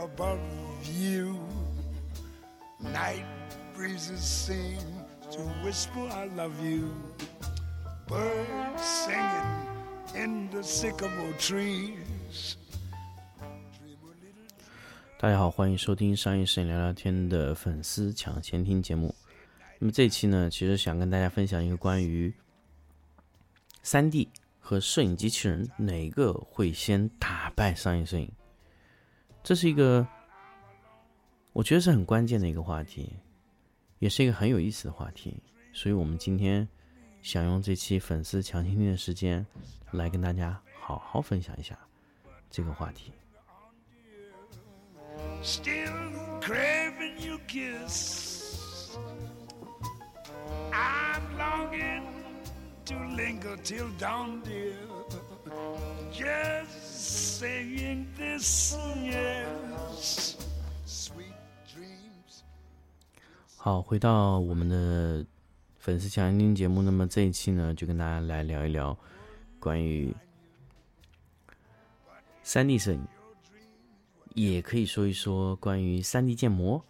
above you. Night breezes seem to whisper, I love you. Birds singing in the sycamore trees. 大家好，欢迎收听商业摄影聊聊天的粉丝抢先听节目。那么这期呢，其实想跟大家分享一个关于三 D 和摄影机器人哪个会先打败商业摄影。这是一个我觉得是很关键的一个话题，也是一个很有意思的话题。所以我们今天想用这期粉丝抢先听的时间，来跟大家好好分享一下这个话题。Still craving your kiss. I'm longing to linger till dawn, dear. Just saying this, yes. Sweet dreams. 好，回到我们的粉丝强听节目，那么这一期呢，就跟大家来聊一聊关于三 D 摄影，也可以说一说关于三 D 建模。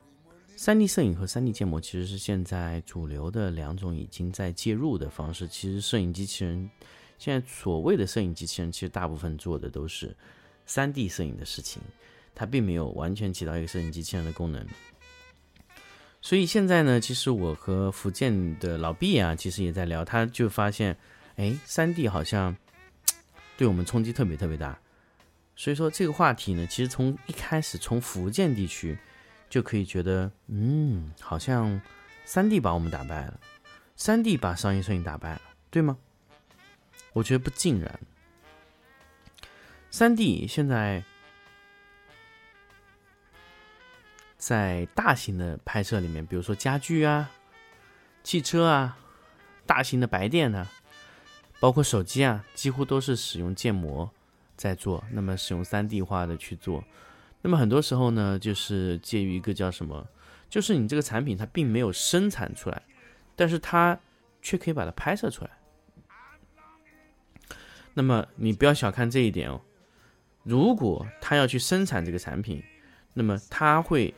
三 D 摄影和三 D 建模其实是现在主流的两种已经在介入的方式。其实摄影机器人现在所谓的摄影机器人，其实大部分做的都是三 D 摄影的事情，它并没有完全起到一个摄影机器人的功能。所以现在呢，其实我和福建的老毕啊，其实也在聊，他就发现，哎，三 D 好像对我们冲击特别特别大。所以说这个话题呢，其实从一开始从福建地区就可以觉得，嗯，好像三 D 把我们打败了，三 D 把商业摄影打败了，对吗？我觉得不尽然。三 D 现在在大型的拍摄里面，比如说家具啊、汽车啊、大型的白电啊，包括手机啊，几乎都是使用建模在做。那么使用三 D 化的去做，那么很多时候呢，就是介于一个叫什么，就是你这个产品它并没有生产出来，但是它却可以把它拍摄出来。那么你不要小看这一点哦，如果他要去生产这个产品，那么他会。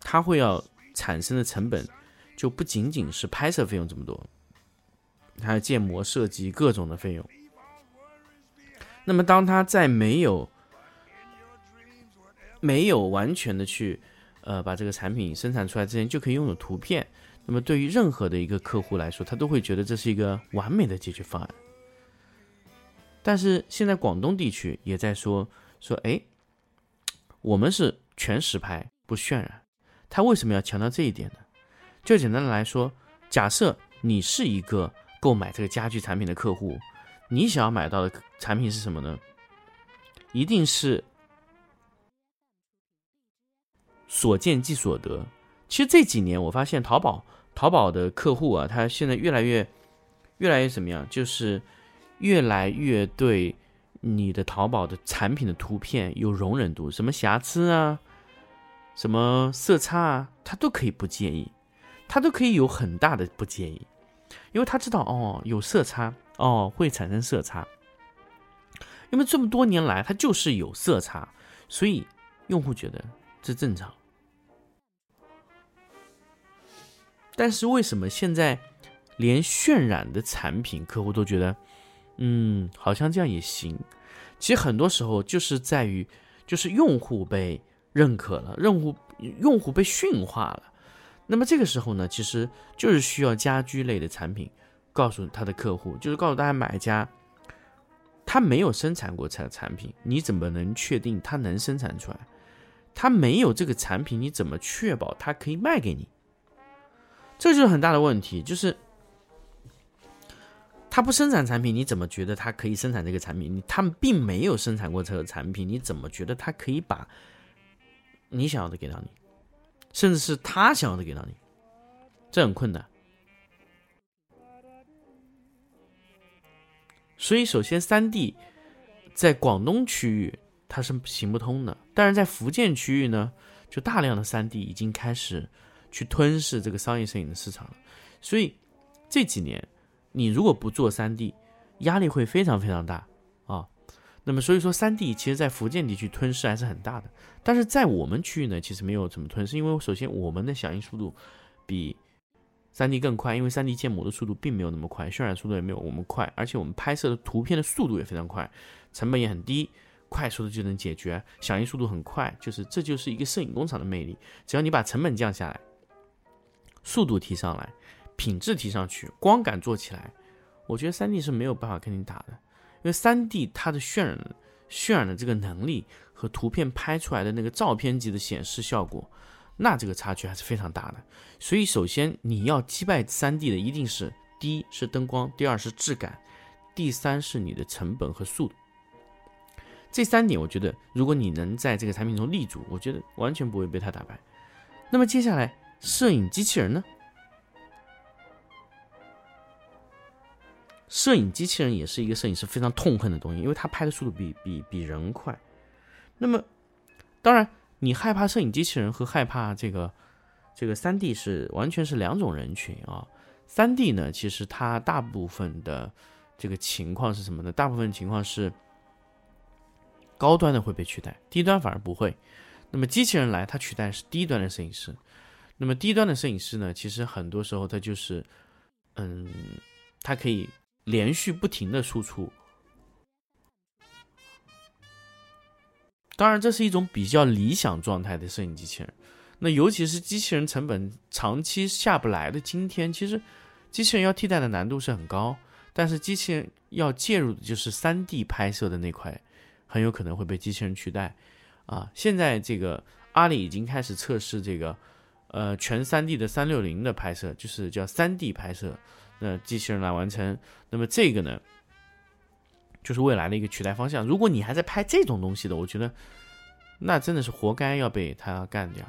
他会要产生的成本，就不仅仅是拍摄费用这么多，还有建模设计各种的费用。那么，当他在没有没有完全的去呃把这个产品生产出来之前，就可以拥有图片。那么，对于任何的一个客户来说，他都会觉得这是一个完美的解决方案。但是现在广东地区也在说说，哎，我们是全实拍，不渲染。他为什么要强调这一点呢？就简单的来说，假设你是一个购买这个家具产品的客户，你想要买到的产品是什么呢？一定是所见即所得。其实这几年我发现淘宝淘宝的客户啊，他现在越来越越来越怎么样？就是越来越对你的淘宝的产品的图片有容忍度，什么瑕疵啊？什么色差啊，他都可以不介意，他都可以有很大的不介意，因为他知道哦，有色差哦，会产生色差，因为这么多年来它就是有色差，所以用户觉得这正常。但是为什么现在连渲染的产品客户都觉得，嗯，好像这样也行？其实很多时候就是在于，就是用户被。认可了，用户用户被驯化了，那么这个时候呢，其实就是需要家居类的产品，告诉他的客户，就是告诉大家买家，他没有生产过产产品，你怎么能确定他能生产出来？他没有这个产品，你怎么确保他可以卖给你？这就是很大的问题，就是他不生产产品，你怎么觉得他可以生产这个产品？他们并没有生产过这个产品，你怎么觉得他可以把？你想要的给到你，甚至是他想要的给到你，这很困难。所以，首先，三 D 在广东区域它是行不通的，但是在福建区域呢，就大量的三 D 已经开始去吞噬这个商业摄影的市场了。所以这几年，你如果不做三 D，压力会非常非常大啊。那么所以说，三 D 其实在福建地区吞噬还是很大的，但是在我们区域呢，其实没有怎么吞噬，因为首先我们的响应速度比三 D 更快，因为三 D 建模的速度并没有那么快，渲染速度也没有我们快，而且我们拍摄的图片的速度也非常快，成本也很低，快速的就能解决，响应速度很快，就是这就是一个摄影工厂的魅力，只要你把成本降下来，速度提上来。品质提上去，光感做起来，我觉得三 D 是没有办法跟你打的，因为三 D 它的渲染、渲染的这个能力和图片拍出来的那个照片级的显示效果，那这个差距还是非常大的。所以，首先你要击败三 D 的，一定是第一是灯光，第二是质感，第三是你的成本和速度。这三点，我觉得如果你能在这个产品中立足，我觉得完全不会被它打败。那么接下来，摄影机器人呢？摄影机器人也是一个摄影师非常痛恨的东西，因为它拍的速度比比比人快。那么，当然，你害怕摄影机器人和害怕这个这个三 D 是完全是两种人群啊。三 D 呢，其实它大部分的这个情况是什么呢？大部分情况是高端的会被取代，低端反而不会。那么机器人来，它取代是低端的摄影师。那么低端的摄影师呢，其实很多时候它就是，嗯，它可以。连续不停的输出，当然这是一种比较理想状态的摄影机器人。那尤其是机器人成本长期下不来的今天，其实机器人要替代的难度是很高。但是机器人要介入的就是三 D 拍摄的那块，很有可能会被机器人取代。啊，现在这个阿里已经开始测试这个，呃，全三 D 的三六零的拍摄，就是叫三 D 拍摄。那机器人来完成，那么这个呢，就是未来的一个取代方向。如果你还在拍这种东西的，我觉得那真的是活该要被他干掉。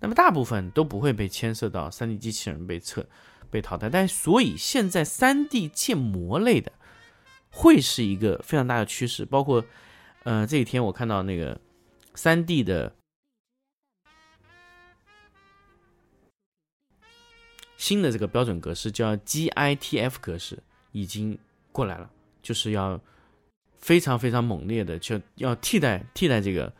那么大部分都不会被牵涉到三 D 机器人被撤、被淘汰。但所以现在三 D 建模类的会是一个非常大的趋势。包括呃这几天我看到那个三 D 的。新的这个标准格式叫 GITF 格式已经过来了，就是要非常非常猛烈的，就要替代替代这个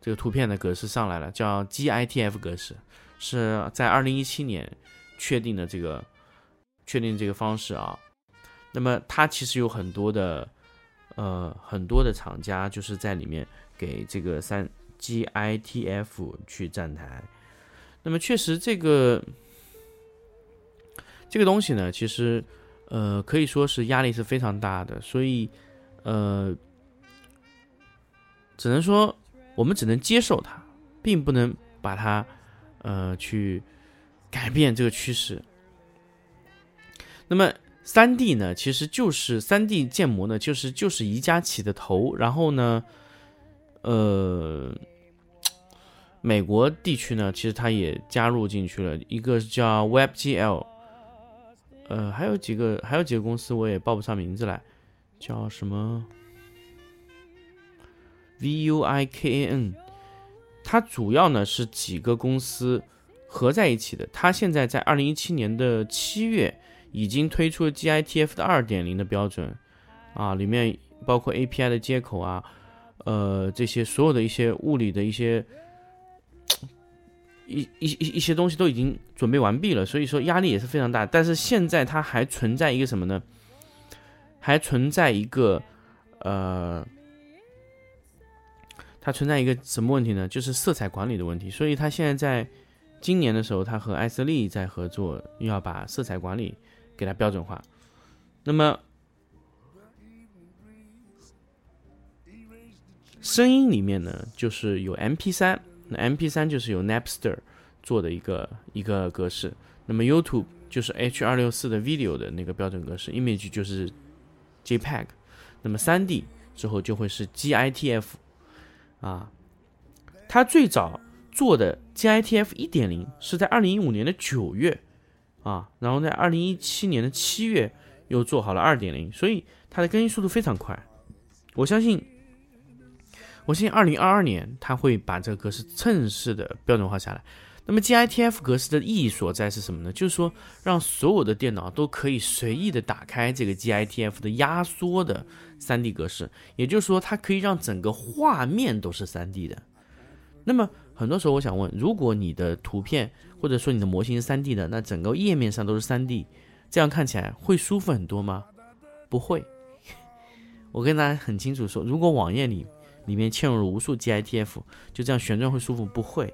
这个图片的格式上来了，叫 GITF 格式，是在二零一七年确定的这个确定这个方式啊。那么它其实有很多的呃很多的厂家就是在里面给这个三 GITF 去站台。那么确实这个。这个东西呢，其实，呃，可以说是压力是非常大的，所以，呃，只能说我们只能接受它，并不能把它，呃，去改变这个趋势。那么，三 D 呢，其实就是三 D 建模呢，就是就是宜家起的头，然后呢，呃，美国地区呢，其实它也加入进去了，一个叫 WebGL。呃，还有几个，还有几个公司我也报不上名字来，叫什么 VUIKAN，它主要呢是几个公司合在一起的。它现在在二零一七年的七月已经推出了 GITF 的二点零的标准，啊，里面包括 API 的接口啊，呃，这些所有的一些物理的一些。一一一一些东西都已经准备完毕了，所以说压力也是非常大。但是现在它还存在一个什么呢？还存在一个呃，它存在一个什么问题呢？就是色彩管理的问题。所以它现在在今年的时候，它和艾斯利在合作，要把色彩管理给它标准化。那么声音里面呢，就是有 MP 三。那 M P 三就是由 Napster 做的一个一个格式，那么 YouTube 就是 H 二六四的 Video 的那个标准格式，Image 就是 JPEG，那么三 D 之后就会是 GITF 啊，它最早做的 GITF 一点零是在二零一五年的九月啊，然后在二零一七年的七月又做好了二点零，所以它的更新速度非常快，我相信。我相信二零二二年他会把这个格式正式的标准化下来，那么 GITF 格式的意义所在是什么呢？就是说，让所有的电脑都可以随意的打开这个 GITF 的压缩的 3D 格式，也就是说，它可以让整个画面都是 3D 的。那么很多时候，我想问，如果你的图片或者说你的模型是 3D 的，那整个页面上都是 3D，这样看起来会舒服很多吗？不会。我跟大家很清楚说，如果网页里里面嵌入了无数 GITF，就这样旋转会舒服？不会。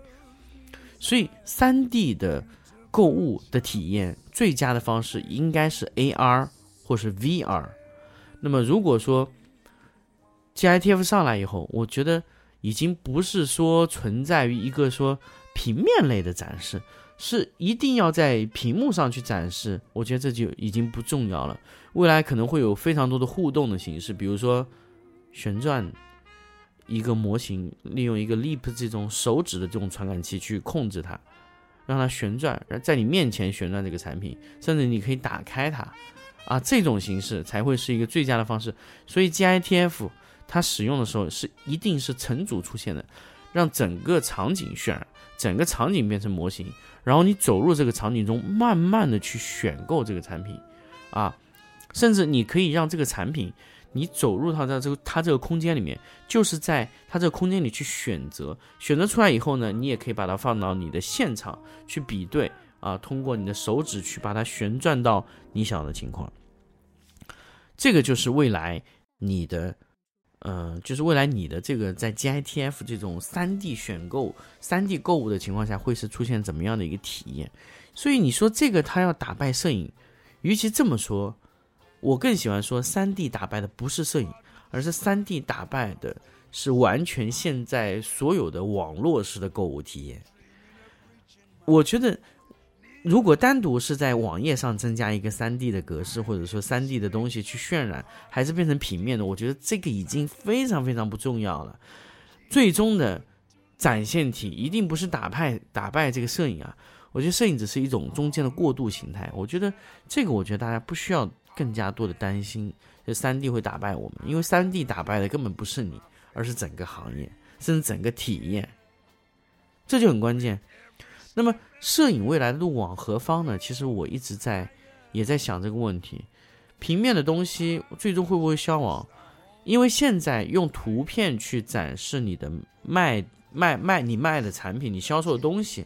所以，三 D 的购物的体验最佳的方式应该是 AR 或是 VR。那么，如果说 GITF 上来以后，我觉得已经不是说存在于一个说平面类的展示，是一定要在屏幕上去展示。我觉得这就已经不重要了。未来可能会有非常多的互动的形式，比如说旋转。一个模型利用一个 Leap 这种手指的这种传感器去控制它，让它旋转，在你面前旋转这个产品，甚至你可以打开它，啊，这种形式才会是一个最佳的方式。所以 GITF 它使用的时候是一定是成组出现的，让整个场景渲染，整个场景变成模型，然后你走入这个场景中，慢慢的去选购这个产品，啊，甚至你可以让这个产品。你走入它在这个它这个空间里面，就是在它这个空间里去选择，选择出来以后呢，你也可以把它放到你的现场去比对啊，通过你的手指去把它旋转到你想要的情况。这个就是未来你的，呃，就是未来你的这个在 GITF 这种三 D 选购、三 D 购物的情况下，会是出现怎么样的一个体验？所以你说这个它要打败摄影，与其这么说。我更喜欢说，三 D 打败的不是摄影，而是三 D 打败的是完全现在所有的网络式的购物体验。我觉得，如果单独是在网页上增加一个三 D 的格式，或者说三 D 的东西去渲染，还是变成平面的，我觉得这个已经非常非常不重要了。最终的展现体一定不是打败打败这个摄影啊！我觉得摄影只是一种中间的过渡形态。我觉得这个，我觉得大家不需要。更加多的担心，这三 D 会打败我们，因为三 D 打败的根本不是你，而是整个行业，甚至整个体验，这就很关键。那么，摄影未来路往何方呢？其实我一直在也在想这个问题：平面的东西最终会不会消亡？因为现在用图片去展示你的卖卖卖你卖的产品，你销售的东西，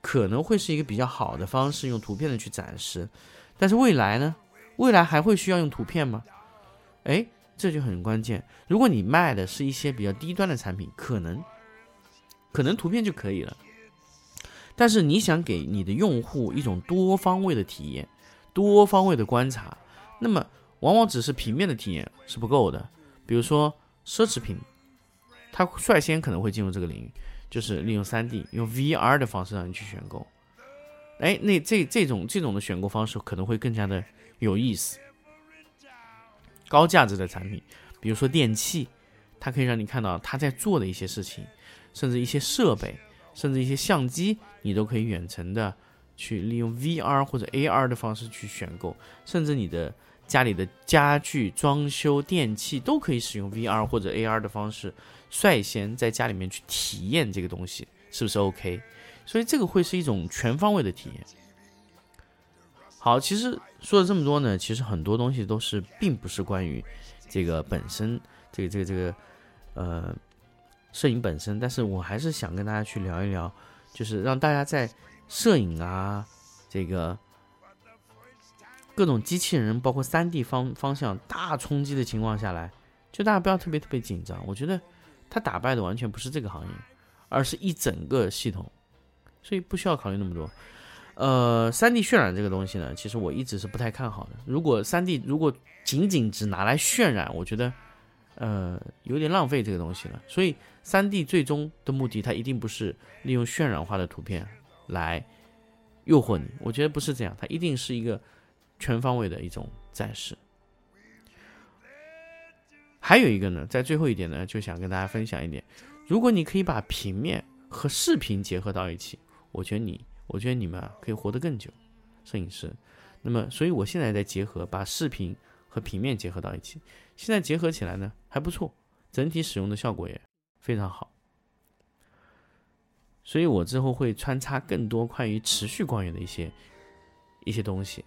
可能会是一个比较好的方式，用图片的去展示。但是未来呢？未来还会需要用图片吗？哎，这就很关键。如果你卖的是一些比较低端的产品，可能可能图片就可以了。但是你想给你的用户一种多方位的体验、多方位的观察，那么往往只是平面的体验是不够的。比如说奢侈品，它率先可能会进入这个领域，就是利用 3D、用 VR 的方式让你去选购。哎，那这这种这种的选购方式可能会更加的。有意思，高价值的产品，比如说电器，它可以让你看到它在做的一些事情，甚至一些设备，甚至一些相机，你都可以远程的去利用 VR 或者 AR 的方式去选购，甚至你的家里的家具、装修、电器都可以使用 VR 或者 AR 的方式，率先在家里面去体验这个东西，是不是 OK？所以这个会是一种全方位的体验。好，其实说了这么多呢，其实很多东西都是并不是关于这个本身，这个这个这个呃摄影本身，但是我还是想跟大家去聊一聊，就是让大家在摄影啊这个各种机器人，包括三 D 方方向大冲击的情况下来，就大家不要特别特别紧张。我觉得它打败的完全不是这个行业，而是一整个系统，所以不需要考虑那么多。呃，三 D 渲染这个东西呢，其实我一直是不太看好的。如果三 D 如果仅仅只拿来渲染，我觉得，呃，有点浪费这个东西了。所以，三 D 最终的目的，它一定不是利用渲染化的图片来诱惑你。我觉得不是这样，它一定是一个全方位的一种展示。还有一个呢，在最后一点呢，就想跟大家分享一点：如果你可以把平面和视频结合到一起，我觉得你。我觉得你们啊可以活得更久，摄影师。那么，所以我现在在结合，把视频和平面结合到一起。现在结合起来呢还不错，整体使用的效果也非常好。所以我之后会穿插更多关于持续光源的一些一些东西，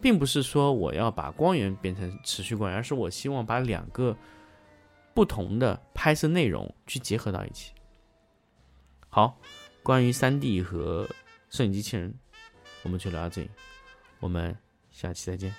并不是说我要把光源变成持续光源，而是我希望把两个不同的拍摄内容去结合到一起。好，关于三 D 和摄影机器人，我们就聊到这里，我们下期再见。